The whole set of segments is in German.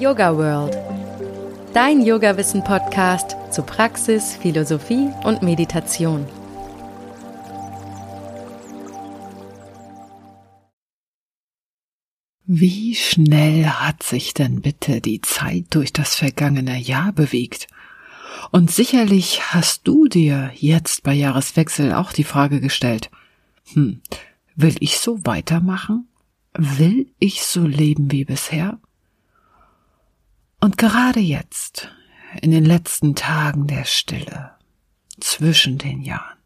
Yoga World. Dein Yoga-Wissen-Podcast zu Praxis, Philosophie und Meditation. Wie schnell hat sich denn bitte die Zeit durch das vergangene Jahr bewegt? Und sicherlich hast du dir jetzt bei Jahreswechsel auch die Frage gestellt, hm, will ich so weitermachen? Will ich so leben wie bisher? Und gerade jetzt, in den letzten Tagen der Stille, zwischen den Jahren,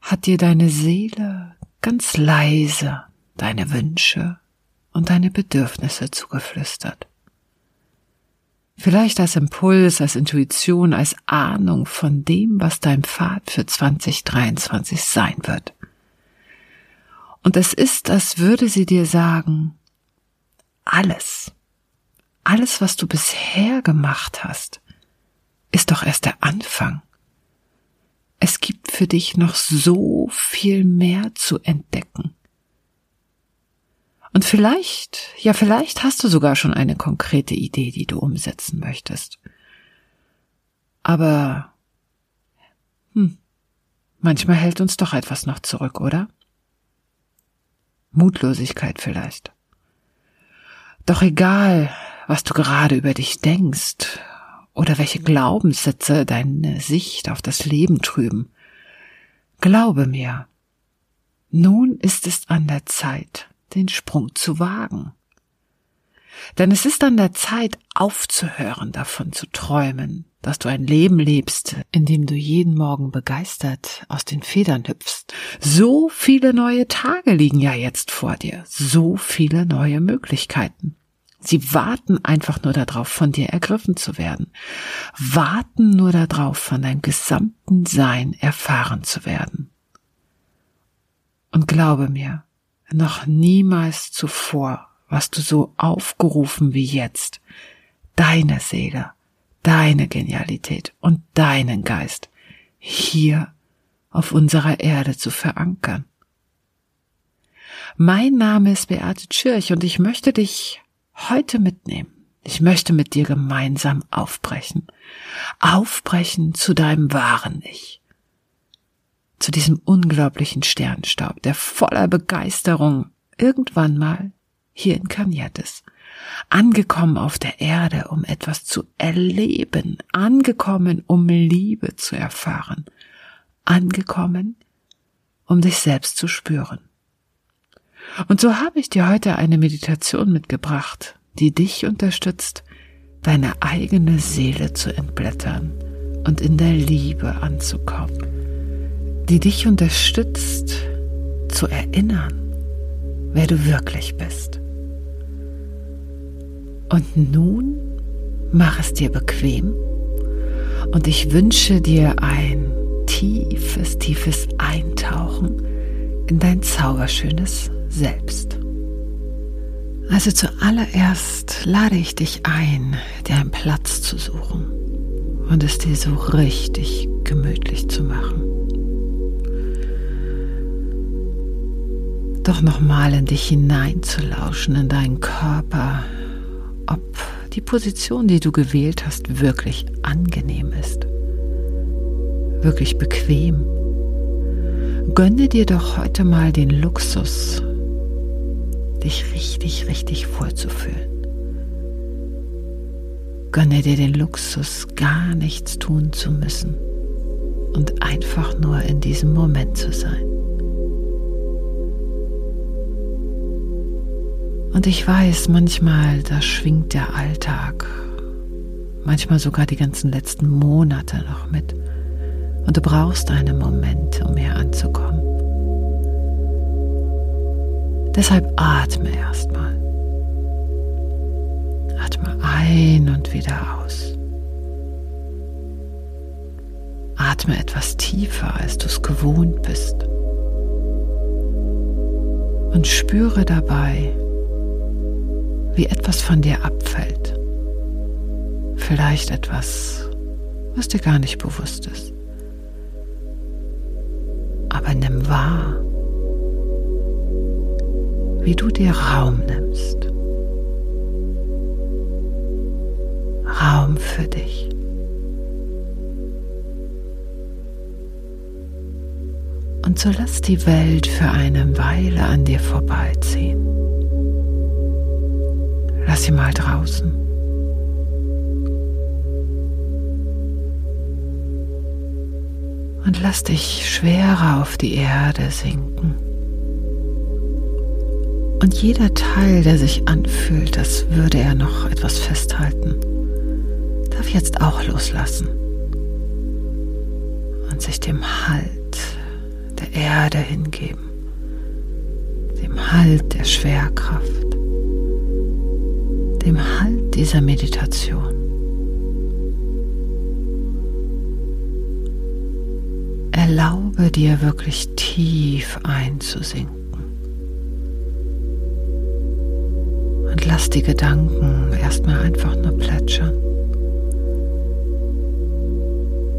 hat dir deine Seele ganz leise deine Wünsche und deine Bedürfnisse zugeflüstert. Vielleicht als Impuls, als Intuition, als Ahnung von dem, was dein Pfad für 2023 sein wird. Und es ist, als würde sie dir sagen, alles, alles, was du bisher gemacht hast, ist doch erst der Anfang. Es gibt für dich noch so viel mehr zu entdecken. Und vielleicht, ja vielleicht hast du sogar schon eine konkrete Idee, die du umsetzen möchtest. Aber, hm, manchmal hält uns doch etwas noch zurück, oder? Mutlosigkeit vielleicht. Doch egal, was du gerade über dich denkst oder welche Glaubenssätze deine Sicht auf das Leben trüben, glaube mir, nun ist es an der Zeit, den Sprung zu wagen. Denn es ist an der Zeit, aufzuhören, davon zu träumen, dass du ein Leben lebst, in dem du jeden Morgen begeistert aus den Federn hüpfst. So viele neue Tage liegen ja jetzt vor dir, so viele neue Möglichkeiten. Sie warten einfach nur darauf, von dir ergriffen zu werden, warten nur darauf, von deinem gesamten Sein erfahren zu werden. Und glaube mir, noch niemals zuvor warst du so aufgerufen wie jetzt, deine Seele, deine Genialität und deinen Geist hier auf unserer Erde zu verankern. Mein Name ist Beate Tschirch und ich möchte dich heute mitnehmen. Ich möchte mit dir gemeinsam aufbrechen. Aufbrechen zu deinem wahren Ich zu diesem unglaublichen Sternstaub, der voller Begeisterung irgendwann mal hier inkarniert ist. Angekommen auf der Erde, um etwas zu erleben, angekommen, um Liebe zu erfahren, angekommen, um dich selbst zu spüren. Und so habe ich dir heute eine Meditation mitgebracht, die dich unterstützt, deine eigene Seele zu entblättern und in der Liebe anzukommen die dich unterstützt zu erinnern, wer du wirklich bist. Und nun mach es dir bequem und ich wünsche dir ein tiefes, tiefes Eintauchen in dein zauberschönes Selbst. Also zuallererst lade ich dich ein, dir einen Platz zu suchen und es dir so richtig gemütlich zu machen. doch nochmal in dich hineinzulauschen, in deinen Körper, ob die Position, die du gewählt hast, wirklich angenehm ist, wirklich bequem. Gönne dir doch heute mal den Luxus, dich richtig, richtig wohlzufühlen. Gönne dir den Luxus, gar nichts tun zu müssen und einfach nur in diesem Moment zu sein. Und ich weiß, manchmal, da schwingt der Alltag, manchmal sogar die ganzen letzten Monate noch mit. Und du brauchst einen Moment, um hier anzukommen. Deshalb atme erstmal. Atme ein und wieder aus. Atme etwas tiefer, als du es gewohnt bist. Und spüre dabei, wie etwas von dir abfällt. Vielleicht etwas, was dir gar nicht bewusst ist. Aber nimm wahr, wie du dir Raum nimmst. Raum für dich. Und so lass die Welt für eine Weile an dir vorbeiziehen. Lass sie mal draußen. Und lass dich schwerer auf die Erde sinken. Und jeder Teil, der sich anfühlt, als würde er noch etwas festhalten, darf jetzt auch loslassen und sich dem Halt der Erde hingeben, dem Halt der Schwerkraft, dem Halt dieser Meditation. Erlaube dir wirklich tief einzusinken. Lass die Gedanken erstmal einfach nur plätschern.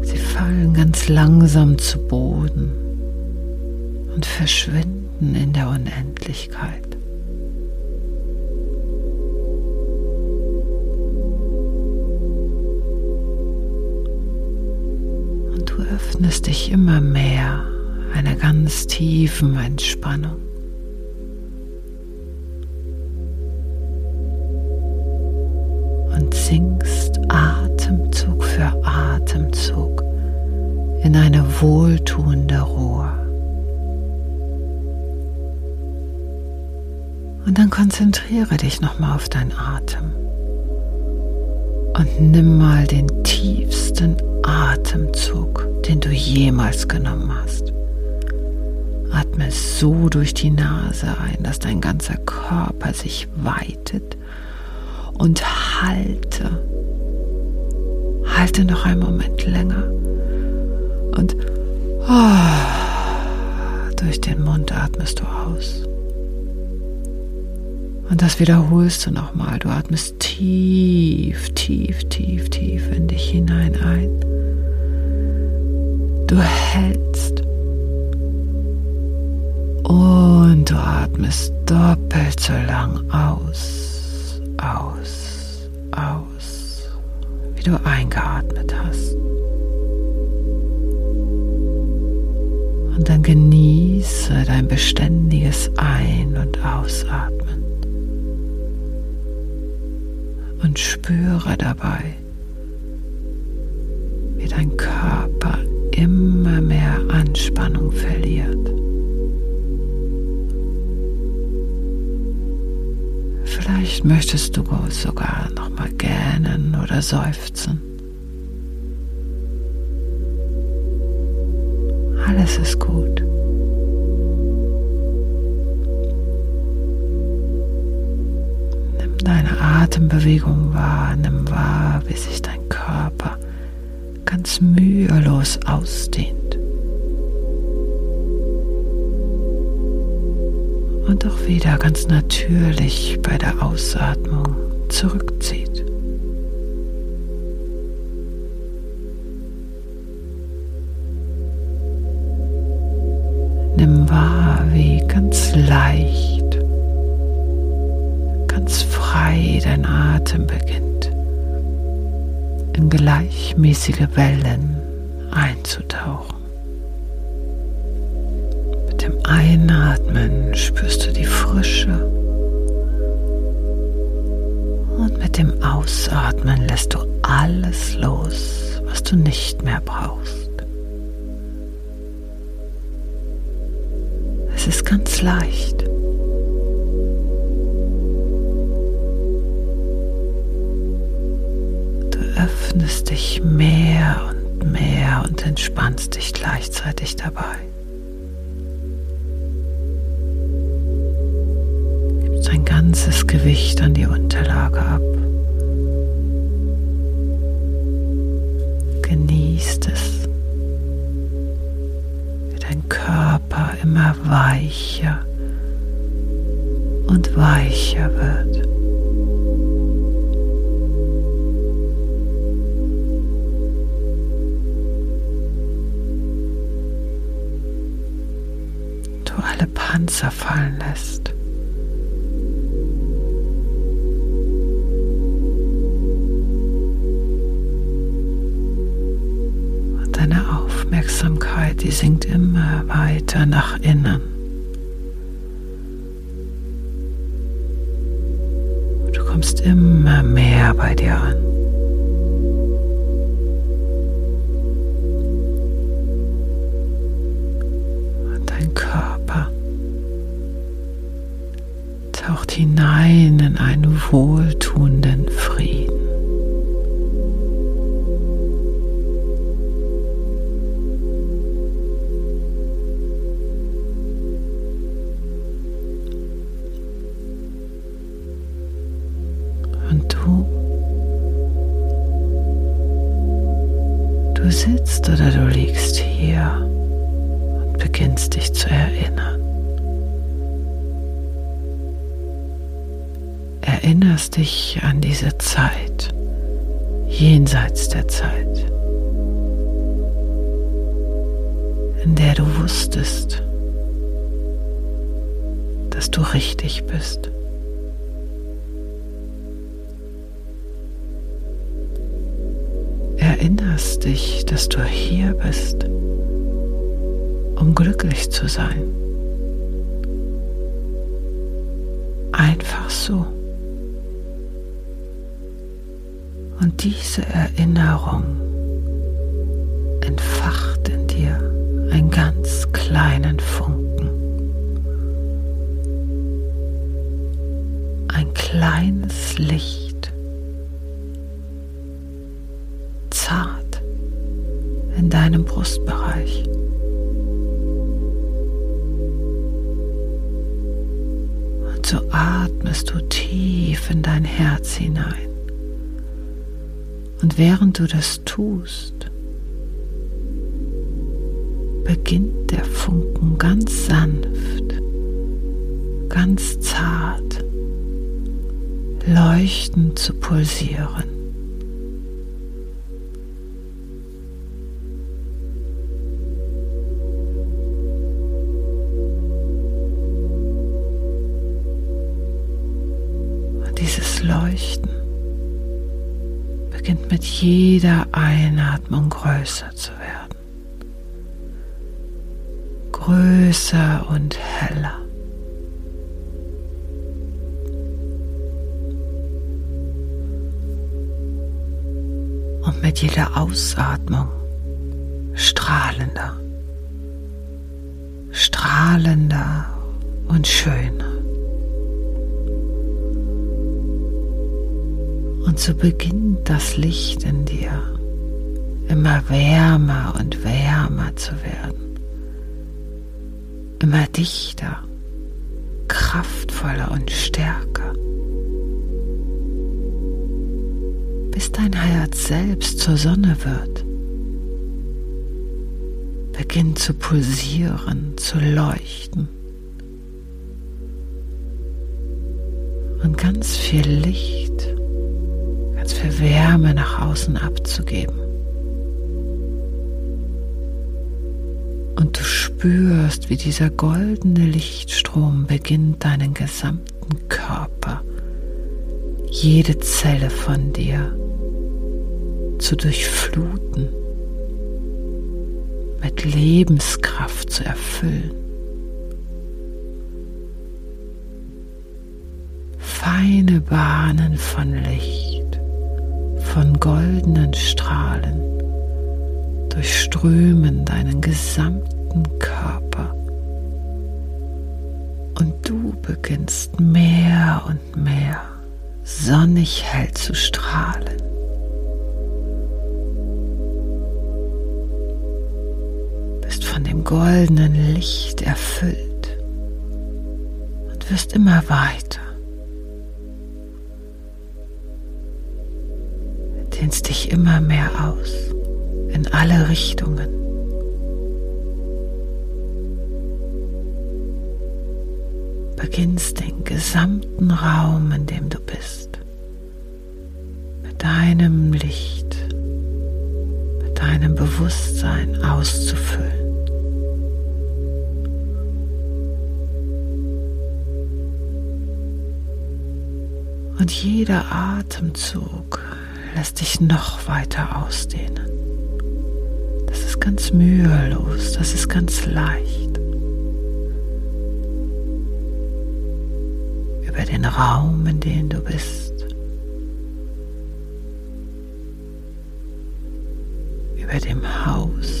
Sie fallen ganz langsam zu Boden und verschwinden in der Unendlichkeit. Und du öffnest dich immer mehr einer ganz tiefen Entspannung. Sinkst Atemzug für Atemzug in eine wohltuende Ruhe. Und dann konzentriere dich nochmal auf deinen Atem. Und nimm mal den tiefsten Atemzug, den du jemals genommen hast. Atme so durch die Nase ein, dass dein ganzer Körper sich weitet und halte. Halte noch einen Moment länger und oh, durch den Mund atmest du aus. Und das wiederholst du nochmal. Du atmest tief, tief, tief, tief in dich hinein ein. Du hältst. Und du atmest doppelt so lang aus, aus, aus, wie du eingeatmet hast. Und dann genieße dein beständiges Ein- und Ausatmen und spüre dabei, wie dein Körper immer mehr Anspannung verliert. Vielleicht möchtest du sogar noch mal gähnen oder seufzen. Alles ist gut. deine Atembewegung wahr, nimm wahr, wie sich dein Körper ganz mühelos ausdehnt. Und auch wieder ganz natürlich bei der Ausatmung zurückzieht. Nimm wahr, wie ganz leicht frei dein Atem beginnt, in gleichmäßige Wellen einzutauchen. Einatmen spürst du die Frische und mit dem Ausatmen lässt du alles los, was du nicht mehr brauchst. Es ist ganz leicht. öffnest dich mehr und mehr und entspannst dich gleichzeitig dabei. Ganzes Gewicht an die Unterlage ab. Genießt es, wie dein Körper immer weicher und weicher wird. Panzer fallen lässt. Aufmerksamkeit, die sinkt immer weiter nach innen. Du kommst immer mehr bei dir an. Und dein Körper taucht hinein in einen wohltuenden erinnerst dich, dass du hier bist, um glücklich zu sein. Einfach so. Und diese Erinnerung entfacht in dir einen ganz kleinen Funken. Ein kleines Licht in deinem Brustbereich. Und so atmest du tief in dein Herz hinein. Und während du das tust, beginnt der Funken ganz sanft, ganz zart, leuchtend zu pulsieren. Leuchten beginnt mit jeder Einatmung größer zu werden. Größer und heller. Und mit jeder Ausatmung strahlender, strahlender und schöner. Und so beginnt das Licht in dir immer wärmer und wärmer zu werden, immer dichter, kraftvoller und stärker, bis dein Herz selbst zur Sonne wird, beginnt zu pulsieren, zu leuchten. Und ganz viel Licht viel Wärme nach außen abzugeben. Und du spürst, wie dieser goldene Lichtstrom beginnt deinen gesamten Körper, jede Zelle von dir zu durchfluten, mit Lebenskraft zu erfüllen. Feine Bahnen von Licht von goldenen Strahlen durchströmen deinen gesamten Körper. Und du beginnst mehr und mehr sonnig hell zu strahlen. Bist von dem goldenen Licht erfüllt und wirst immer weiter dehnst dich immer mehr aus in alle Richtungen. Beginnst den gesamten Raum, in dem du bist, mit deinem Licht, mit deinem Bewusstsein auszufüllen. Und jeder Atemzug lässt dich noch weiter ausdehnen, dass es ist ganz mühelos, das ist ganz leicht. Über den Raum, in dem du bist. Über dem Haus.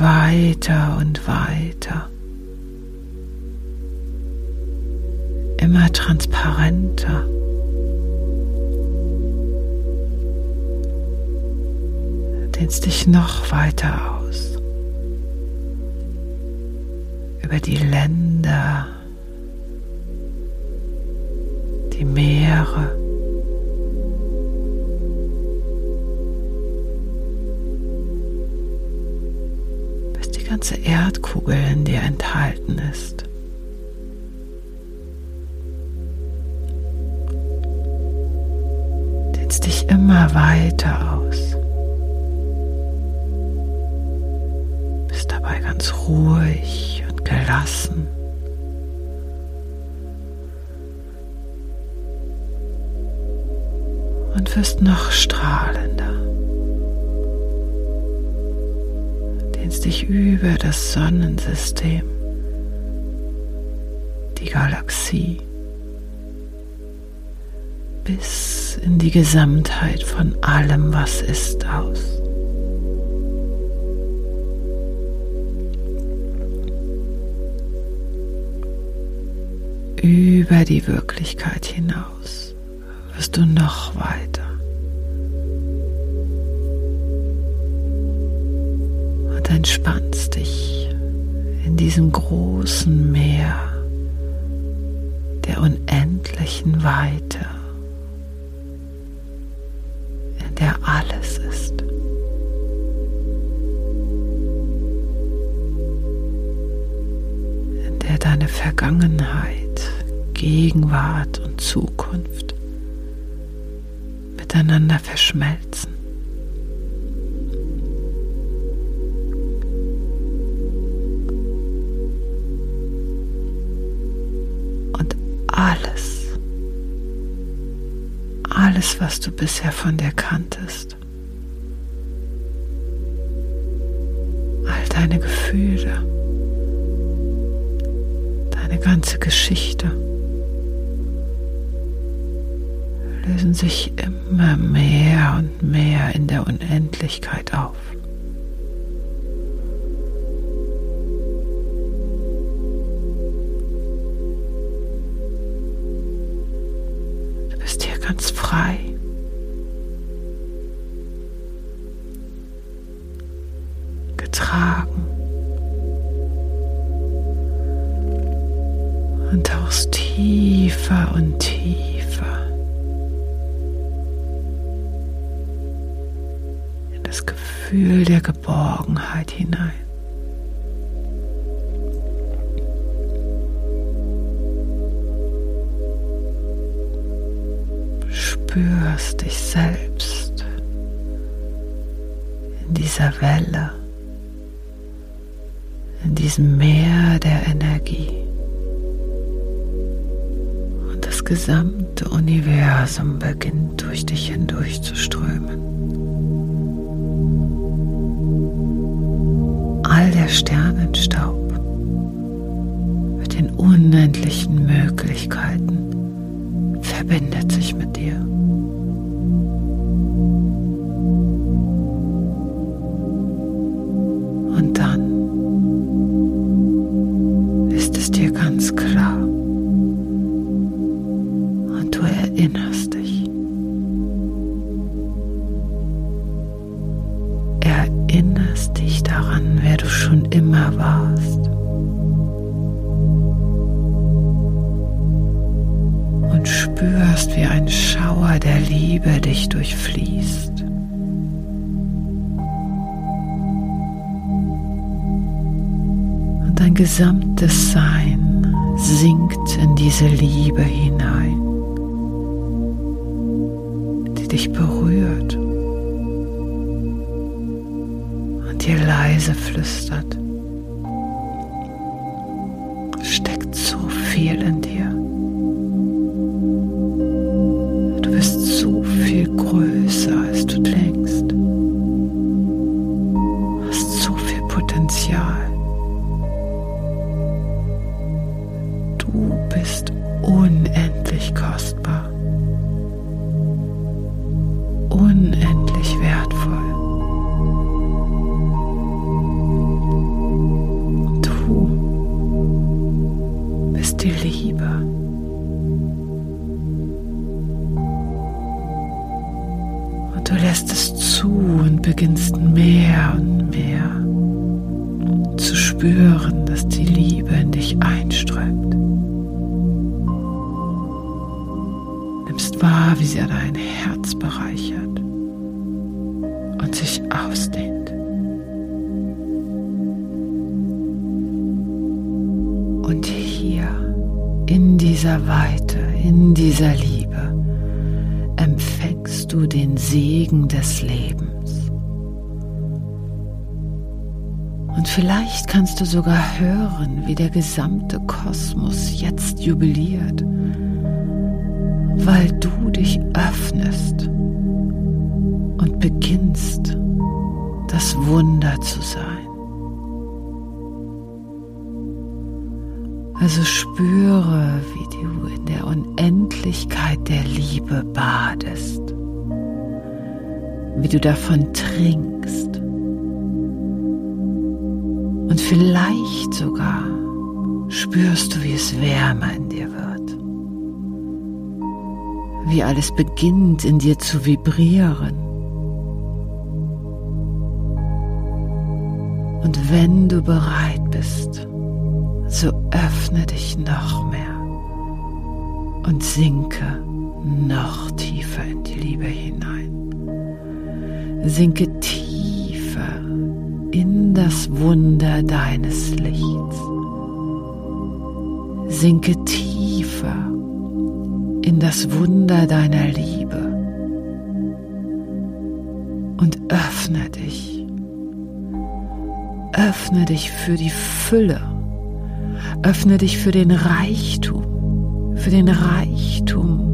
Weiter und weiter. immer transparenter. Dehnst dich noch weiter aus über die Länder, ganze Erdkugel in dir enthalten ist. dich immer weiter aus. Bist dabei ganz ruhig und gelassen. Und wirst noch strahlender. Dehnst dich über das Sonnensystem, die Galaxie bis in die Gesamtheit von allem, was ist, aus. Über die Wirklichkeit hinaus wirst du noch weiter. Entspannst dich in diesem großen Meer der unendlichen Weite. der alles ist. In der deine Vergangenheit, Gegenwart und Zukunft miteinander verschmelzen. Alles, was du bisher von dir kanntest. All deine Gefühle, deine ganze Geschichte lösen sich immer mehr und mehr in der Unendlichkeit auf. Ganz frei. Diesem Meer der Energie. Und das gesamte Universum beginnt durch dich hindurch zu strömen. All der Sternenstaub mit den unendlichen Möglichkeiten verbindet sich mit gesamtes Sein sinkt in diese Liebe hinein, die dich berührt und dir leise flüstert. Du lässt es zu und beginnst mehr und mehr zu spüren, dass die Liebe in dich einströmt. Nimmst wahr, wie sie dein Herz bereichert und sich ausdehnt. Und hier in dieser Weite, in dieser Liebe du den Segen des Lebens. Und vielleicht kannst du sogar hören, wie der gesamte Kosmos jetzt jubiliert, weil du dich öffnest und beginnst, das Wunder zu sein. Also spüre, wie du in der Unendlichkeit der Liebe badest, wie du davon trinkst und vielleicht sogar spürst du, wie es wärmer in dir wird, wie alles beginnt in dir zu vibrieren. Und wenn du bereit bist, so öffne dich noch mehr und sinke noch tiefer in die Liebe hinein. Sinke tiefer in das Wunder deines Lichts. Sinke tiefer in das Wunder deiner Liebe und öffne dich. Öffne dich für die Fülle Öffne dich für den Reichtum, für den Reichtum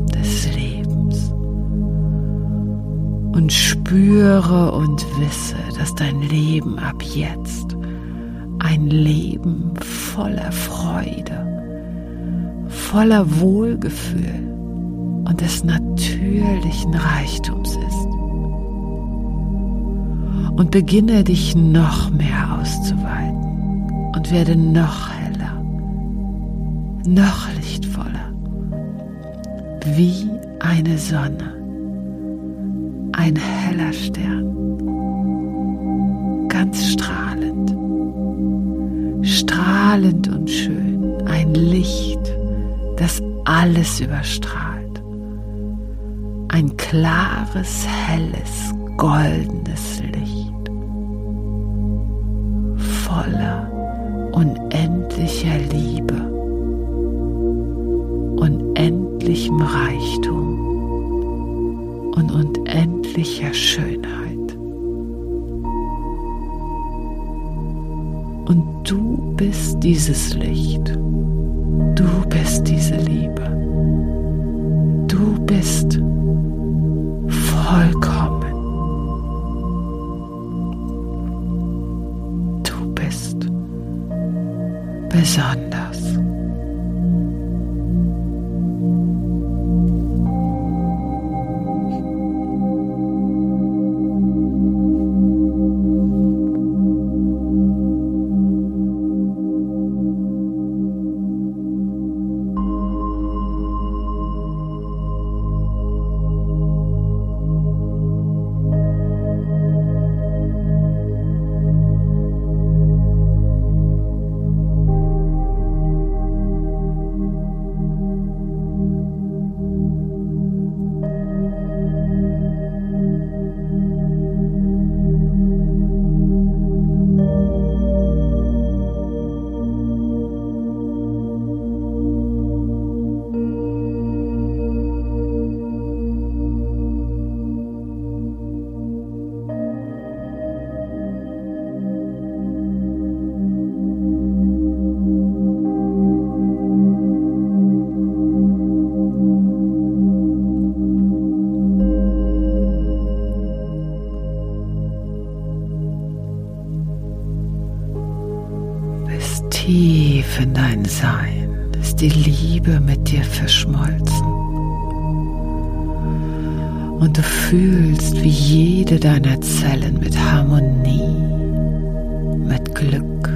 Und spüre und wisse, dass dein Leben ab jetzt ein Leben voller Freude, voller Wohlgefühl und des natürlichen Reichtums ist. Und beginne dich noch mehr auszuweiten und werde noch noch lichtvoller, wie eine Sonne, ein heller Stern, ganz strahlend, strahlend und schön, ein Licht, das alles überstrahlt, ein klares, helles, goldenes Licht, voller unendlicher Liebe. Unendlichem Reichtum dieses Licht. Liebe mit dir verschmolzen. Und du fühlst, wie jede deiner Zellen mit Harmonie, mit Glück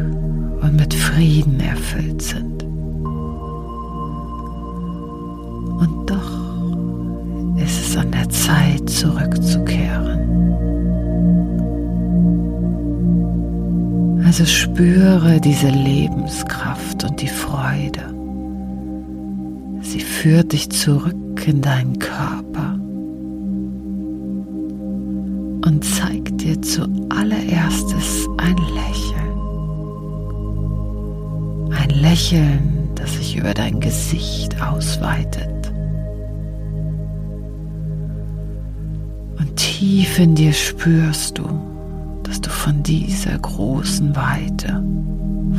und mit Frieden erfüllt sind. Und doch ist es an der Zeit zurückzukehren. Also spüre diese Lebenskraft und die Freude. Sie führt dich zurück in deinen Körper und zeigt dir zuallererstes ein Lächeln. Ein Lächeln, das sich über dein Gesicht ausweitet. Und tief in dir spürst du, dass du von dieser großen Weite,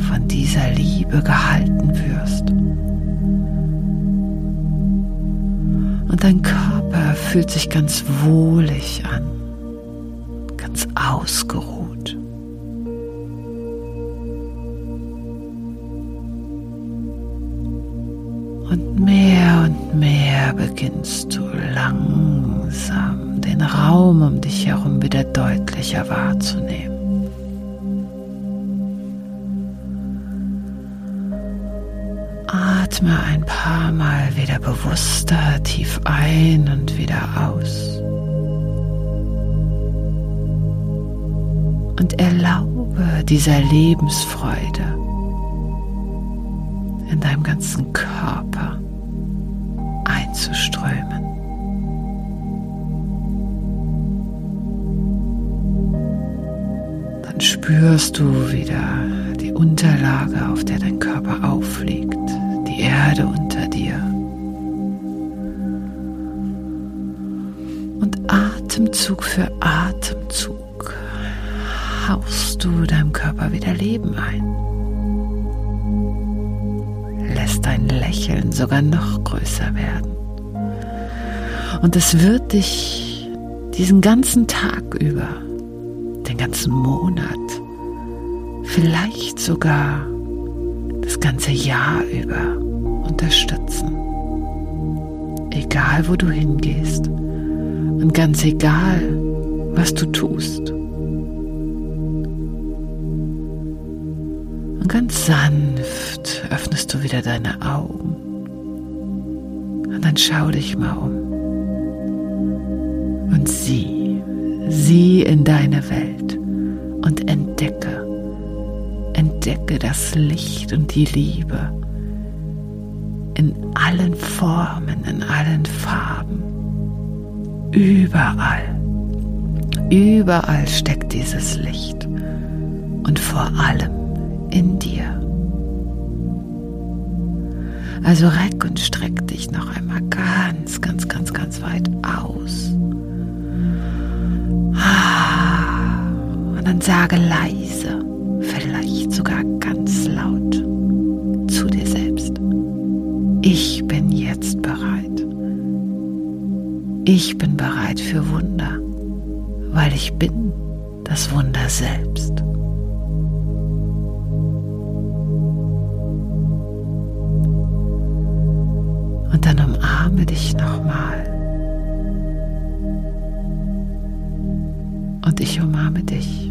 von dieser Liebe gehalten wirst. Und dein Körper fühlt sich ganz wohlig an, ganz ausgeruht. Und mehr und mehr beginnst du langsam den Raum um dich herum wieder deutlicher wahrzunehmen. Atme ein paar Mal wieder bewusster tief ein und wieder aus. Und erlaube dieser Lebensfreude in deinem ganzen Körper einzuströmen. spürst du wieder die Unterlage, auf der dein Körper aufliegt, Erde unter dir. Und Atemzug für Atemzug hauchst du deinem Körper wieder Leben ein. Lässt dein Lächeln sogar noch größer werden. Und es wird dich diesen ganzen Tag über den ganzen Monat, vielleicht sogar das ganze Jahr über unterstützen. Egal, wo du hingehst und ganz egal, was du tust. Und ganz sanft öffnest du wieder deine Augen. Und dann schau dich mal um. Und sieh, Sieh in deine Welt und entdecke, entdecke das Licht und die Liebe in allen Formen, in allen Farben, überall. Überall steckt dieses Licht und vor allem in dir. Also reck und streck dich noch einmal ganz, ganz, ganz, ganz weit aus. Und dann sage leise, vielleicht sogar Ich bin bereit für Wunder, weil ich bin das Wunder selbst. Und dann umarme dich nochmal. Und ich umarme dich.